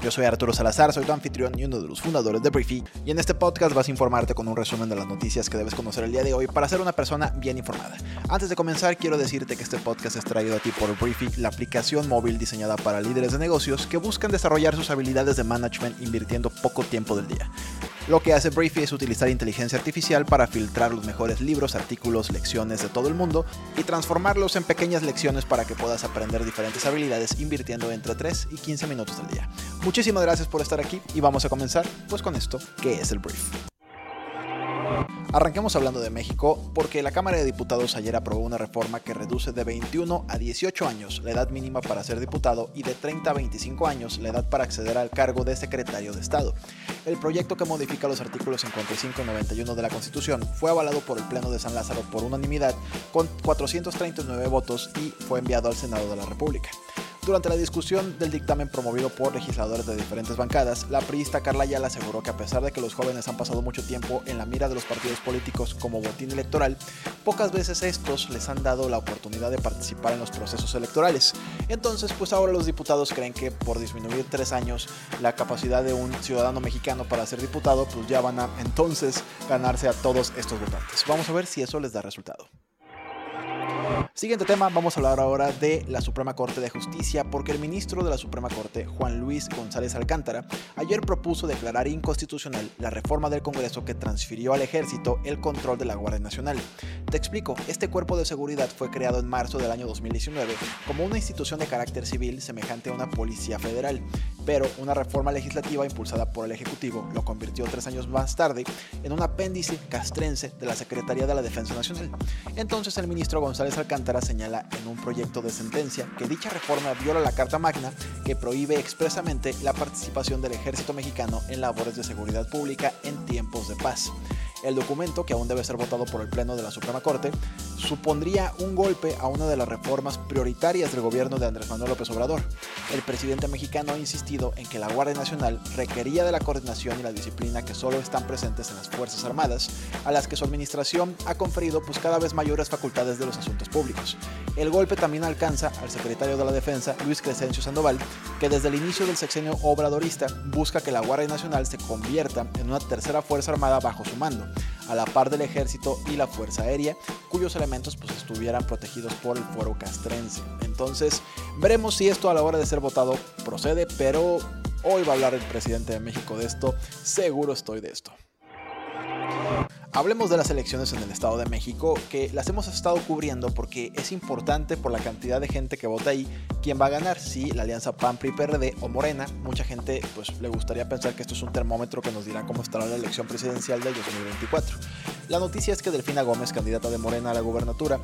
Yo soy Arturo Salazar, soy tu anfitrión y uno de los fundadores de Briefy, y en este podcast vas a informarte con un resumen de las noticias que debes conocer el día de hoy para ser una persona bien informada. Antes de comenzar, quiero decirte que este podcast es traído a ti por Briefy, la aplicación móvil diseñada para líderes de negocios que buscan desarrollar sus habilidades de management invirtiendo poco tiempo del día. Lo que hace Briefy es utilizar inteligencia artificial para filtrar los mejores libros, artículos, lecciones de todo el mundo y transformarlos en pequeñas lecciones para que puedas aprender diferentes habilidades invirtiendo entre 3 y 15 minutos del día. Muchísimas gracias por estar aquí y vamos a comenzar pues con esto que es el brief. Arranquemos hablando de México porque la Cámara de Diputados ayer aprobó una reforma que reduce de 21 a 18 años la edad mínima para ser diputado y de 30 a 25 años la edad para acceder al cargo de secretario de Estado. El proyecto que modifica los artículos 55 y 91 de la Constitución fue avalado por el Pleno de San Lázaro por unanimidad con 439 votos y fue enviado al Senado de la República. Durante la discusión del dictamen promovido por legisladores de diferentes bancadas, la priista Carla Ayala aseguró que a pesar de que los jóvenes han pasado mucho tiempo en la mira de los partidos políticos como botín electoral, pocas veces estos les han dado la oportunidad de participar en los procesos electorales. Entonces, pues ahora los diputados creen que por disminuir tres años la capacidad de un ciudadano mexicano para ser diputado, pues ya van a entonces ganarse a todos estos votantes. Vamos a ver si eso les da resultado. Siguiente tema, vamos a hablar ahora de la Suprema Corte de Justicia, porque el ministro de la Suprema Corte, Juan Luis González Alcántara, ayer propuso declarar inconstitucional la reforma del Congreso que transfirió al ejército el control de la Guardia Nacional. Te explico, este cuerpo de seguridad fue creado en marzo del año 2019 como una institución de carácter civil semejante a una policía federal, pero una reforma legislativa impulsada por el Ejecutivo lo convirtió tres años más tarde en un apéndice castrense de la Secretaría de la Defensa Nacional. Entonces el ministro González Alcántara señala en un proyecto de sentencia que dicha reforma viola la Carta Magna que prohíbe expresamente la participación del ejército mexicano en labores de seguridad pública en tiempos de paz. El documento, que aún debe ser votado por el Pleno de la Suprema Corte, supondría un golpe a una de las reformas prioritarias del gobierno de Andrés Manuel López Obrador. El presidente mexicano ha insistido en que la Guardia Nacional requería de la coordinación y la disciplina que solo están presentes en las Fuerzas Armadas, a las que su administración ha conferido pues cada vez mayores facultades de los asuntos públicos. El golpe también alcanza al secretario de la Defensa, Luis Crescencio Sandoval, que desde el inicio del sexenio obradorista busca que la Guardia Nacional se convierta en una tercera Fuerza Armada bajo su mando a la par del ejército y la fuerza aérea, cuyos elementos pues estuvieran protegidos por el fuero castrense. Entonces, veremos si esto a la hora de ser votado procede, pero hoy va a hablar el presidente de México de esto, seguro estoy de esto. Hablemos de las elecciones en el Estado de México, que las hemos estado cubriendo porque es importante por la cantidad de gente que vota ahí quién va a ganar, si la alianza PAN, PRI, PRD o Morena. Mucha gente pues le gustaría pensar que esto es un termómetro que nos dirá cómo estará la elección presidencial del 2024. La noticia es que Delfina Gómez, candidata de Morena a la gubernatura,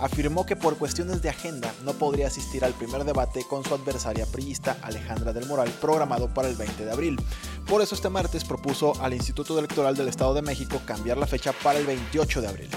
afirmó que por cuestiones de agenda no podría asistir al primer debate con su adversaria priista Alejandra del Moral programado para el 20 de abril. Por eso este martes propuso al Instituto Electoral del Estado de México cambiar la fecha para el 28 de abril.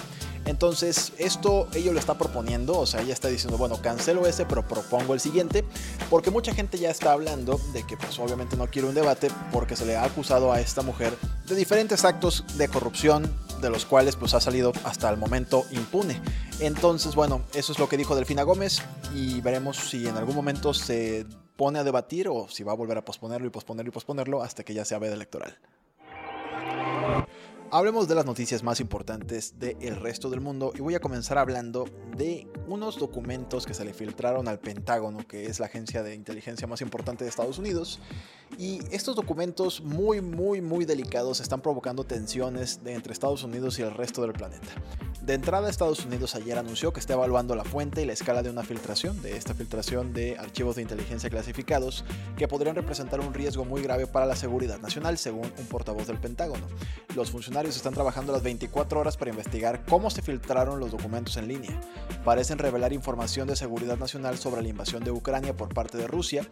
Entonces, esto ella lo está proponiendo, o sea, ella está diciendo, bueno, cancelo ese, pero propongo el siguiente, porque mucha gente ya está hablando de que pues obviamente no quiere un debate porque se le ha acusado a esta mujer de diferentes actos de corrupción, de los cuales pues ha salido hasta el momento impune. Entonces, bueno, eso es lo que dijo Delfina Gómez y veremos si en algún momento se pone a debatir o si va a volver a posponerlo y posponerlo y posponerlo hasta que ya sea veda electoral. Hablemos de las noticias más importantes del resto del mundo y voy a comenzar hablando de unos documentos que se le filtraron al Pentágono, que es la agencia de inteligencia más importante de Estados Unidos. Y estos documentos muy, muy, muy delicados están provocando tensiones entre Estados Unidos y el resto del planeta. De entrada, Estados Unidos ayer anunció que está evaluando la fuente y la escala de una filtración, de esta filtración de archivos de inteligencia clasificados, que podrían representar un riesgo muy grave para la seguridad nacional, según un portavoz del Pentágono. Los funcionarios están trabajando las 24 horas para investigar cómo se filtraron los documentos en línea. Parecen revelar información de seguridad nacional sobre la invasión de Ucrania por parte de Rusia,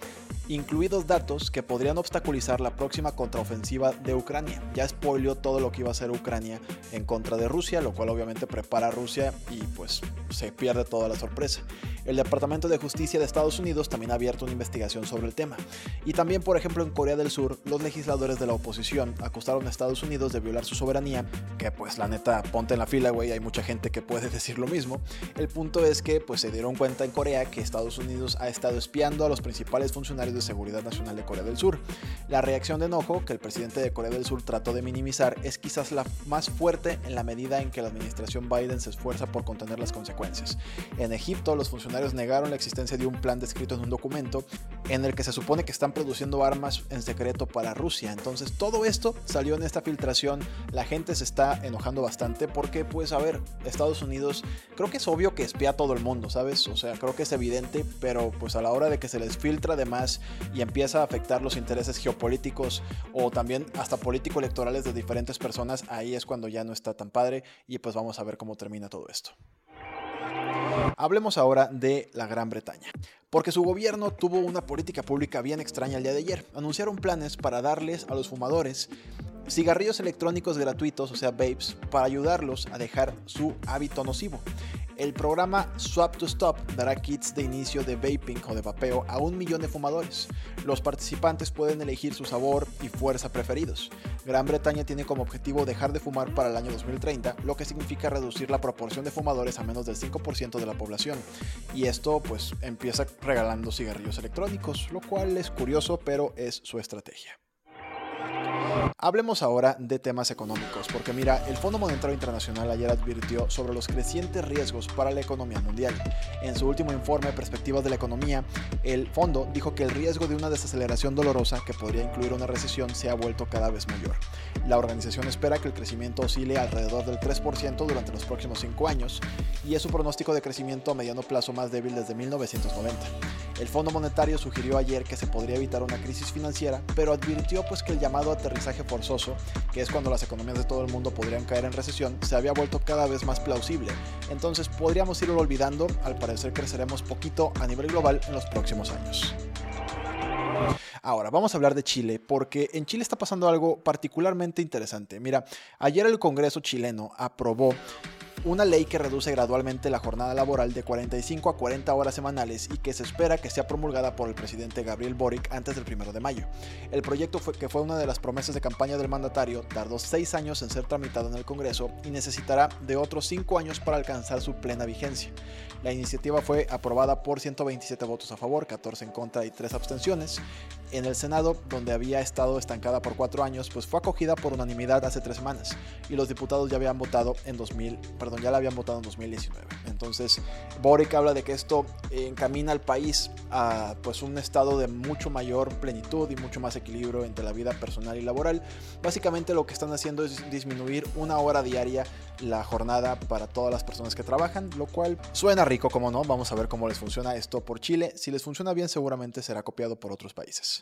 incluidos datos que podrían obstaculizar la próxima contraofensiva de Ucrania. Ya spoileó todo lo que iba a hacer Ucrania en contra de Rusia, lo cual obviamente para Rusia y pues se pierde toda la sorpresa. El Departamento de Justicia de Estados Unidos también ha abierto una investigación sobre el tema. Y también, por ejemplo, en Corea del Sur, los legisladores de la oposición acusaron a Estados Unidos de violar su soberanía, que pues la neta, ponte en la fila, güey, hay mucha gente que puede decir lo mismo. El punto es que pues se dieron cuenta en Corea que Estados Unidos ha estado espiando a los principales funcionarios de seguridad nacional de Corea del Sur. La reacción de enojo que el presidente de Corea del Sur trató de minimizar es quizás la más fuerte en la medida en que la administración Biden se esfuerza por contener las consecuencias. En Egipto, los funcionarios negaron la existencia de un plan descrito en un documento en el que se supone que están produciendo armas en secreto para Rusia. Entonces, todo esto salió en esta filtración. La gente se está enojando bastante porque, pues, a ver, Estados Unidos, creo que es obvio que espía a todo el mundo, ¿sabes? O sea, creo que es evidente, pero pues a la hora de que se les filtra de más y empieza a afectar los intereses geopolíticos o también hasta político-electorales de diferentes personas, ahí es cuando ya no está tan padre y pues vamos a ver cómo termina todo esto. Hablemos ahora de la Gran Bretaña, porque su gobierno tuvo una política pública bien extraña el día de ayer. Anunciaron planes para darles a los fumadores cigarrillos electrónicos gratuitos, o sea, vapes, para ayudarlos a dejar su hábito nocivo. El programa Swap to Stop dará kits de inicio de vaping o de vapeo a un millón de fumadores. Los participantes pueden elegir su sabor y fuerza preferidos. Gran Bretaña tiene como objetivo dejar de fumar para el año 2030, lo que significa reducir la proporción de fumadores a menos del 5% de la población. Y esto pues empieza regalando cigarrillos electrónicos, lo cual es curioso, pero es su estrategia. Hablemos ahora de temas económicos, porque mira, el Fondo Monetario Internacional ayer advirtió sobre los crecientes riesgos para la economía mundial. En su último informe Perspectivas de la Economía, el fondo dijo que el riesgo de una desaceleración dolorosa, que podría incluir una recesión, se ha vuelto cada vez mayor. La organización espera que el crecimiento oscile alrededor del 3% durante los próximos 5 años, y es su pronóstico de crecimiento a mediano plazo más débil desde 1990. El Fondo Monetario sugirió ayer que se podría evitar una crisis financiera, pero advirtió pues que el llamado aterrizaje forzoso, que es cuando las economías de todo el mundo podrían caer en recesión, se había vuelto cada vez más plausible. Entonces podríamos irlo olvidando, al parecer creceremos poquito a nivel global en los próximos años. Ahora, vamos a hablar de Chile, porque en Chile está pasando algo particularmente interesante. Mira, ayer el Congreso chileno aprobó una ley que reduce gradualmente la jornada laboral de 45 a 40 horas semanales y que se espera que sea promulgada por el presidente Gabriel Boric antes del 1 de mayo. El proyecto, fue, que fue una de las promesas de campaña del mandatario, tardó seis años en ser tramitado en el Congreso y necesitará de otros cinco años para alcanzar su plena vigencia. La iniciativa fue aprobada por 127 votos a favor, 14 en contra y 3 abstenciones. En el Senado, donde había estado estancada por cuatro años, pues fue acogida por unanimidad hace tres semanas y los diputados ya habían votado en 2000, ya la habían votado en 2019. Entonces, Boric habla de que esto encamina al país a pues un estado de mucho mayor plenitud y mucho más equilibrio entre la vida personal y laboral. Básicamente lo que están haciendo es disminuir una hora diaria la jornada para todas las personas que trabajan, lo cual suena rico, como no. Vamos a ver cómo les funciona esto por Chile. Si les funciona bien, seguramente será copiado por otros países.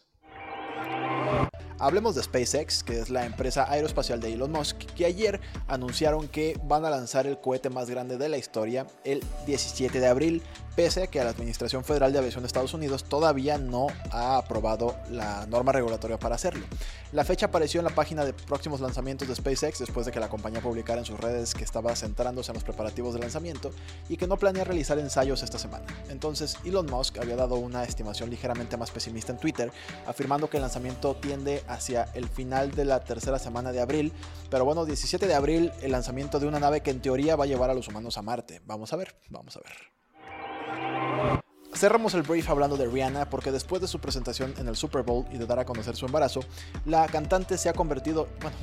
Hablemos de SpaceX, que es la empresa aeroespacial de Elon Musk, que ayer anunciaron que van a lanzar el cohete más grande de la historia el 17 de abril, pese a que la Administración Federal de Aviación de Estados Unidos todavía no ha aprobado la norma regulatoria para hacerlo. La fecha apareció en la página de próximos lanzamientos de SpaceX después de que la compañía publicara en sus redes que estaba centrándose en los preparativos de lanzamiento y que no planea realizar ensayos esta semana. Entonces, Elon Musk había dado una estimación ligeramente más pesimista en Twitter, afirmando que el lanzamiento tiende hacia el final de la tercera semana de abril, pero bueno, 17 de abril el lanzamiento de una nave que en teoría va a llevar a los humanos a Marte. Vamos a ver, vamos a ver. Cerramos el brief hablando de Rihanna porque después de su presentación en el Super Bowl y de dar a conocer su embarazo, la cantante se ha convertido, bueno,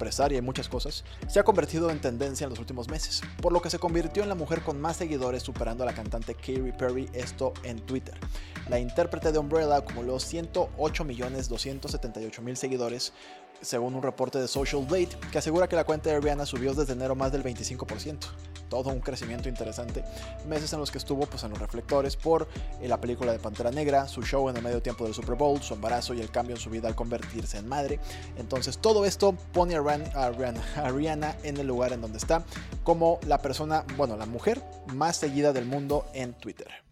empresaria y muchas cosas, se ha convertido en tendencia en los últimos meses, por lo que se convirtió en la mujer con más seguidores superando a la cantante Katy Perry, esto en Twitter. La intérprete de Umbrella acumuló 108.278.000 seguidores, según un reporte de Social Blade que asegura que la cuenta de Rihanna subió desde enero más del 25% todo un crecimiento interesante. Meses en los que estuvo pues, en los reflectores por eh, la película de Pantera Negra, su show en el medio tiempo del Super Bowl, su embarazo y el cambio en su vida al convertirse en madre. Entonces todo esto pone a, Rihanna en el lugar en donde está como la persona, bueno, la mujer más seguida del mundo en Twitter.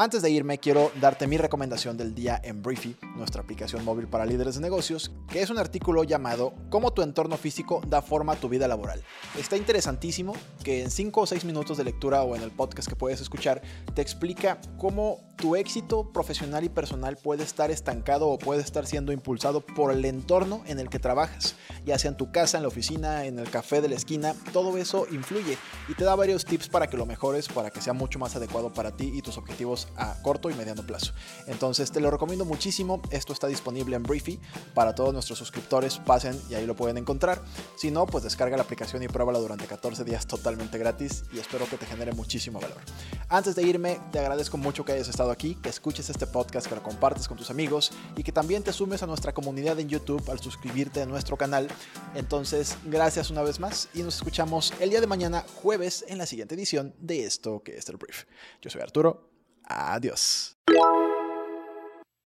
Antes de irme, quiero darte mi recomendación del día en Briefy, nuestra aplicación móvil para líderes de negocios, que es un artículo llamado Cómo tu entorno físico da forma a tu vida laboral. Está interesantísimo que en 5 o 6 minutos de lectura o en el podcast que puedes escuchar te explica cómo tu éxito profesional y personal puede estar estancado o puede estar siendo impulsado por el entorno en el que trabajas, ya sea en tu casa, en la oficina, en el café de la esquina, todo eso influye y te da varios tips para que lo mejores, para que sea mucho más adecuado para ti y tus objetivos a corto y mediano plazo. Entonces te lo recomiendo muchísimo. Esto está disponible en Briefy para todos nuestros suscriptores. Pasen y ahí lo pueden encontrar. Si no, pues descarga la aplicación y pruébala durante 14 días totalmente gratis y espero que te genere muchísimo valor. Antes de irme, te agradezco mucho que hayas estado aquí, que escuches este podcast, que lo compartes con tus amigos y que también te sumes a nuestra comunidad en YouTube al suscribirte a nuestro canal. Entonces, gracias una vez más y nos escuchamos el día de mañana, jueves, en la siguiente edición de esto que es el Brief. Yo soy Arturo. Adiós.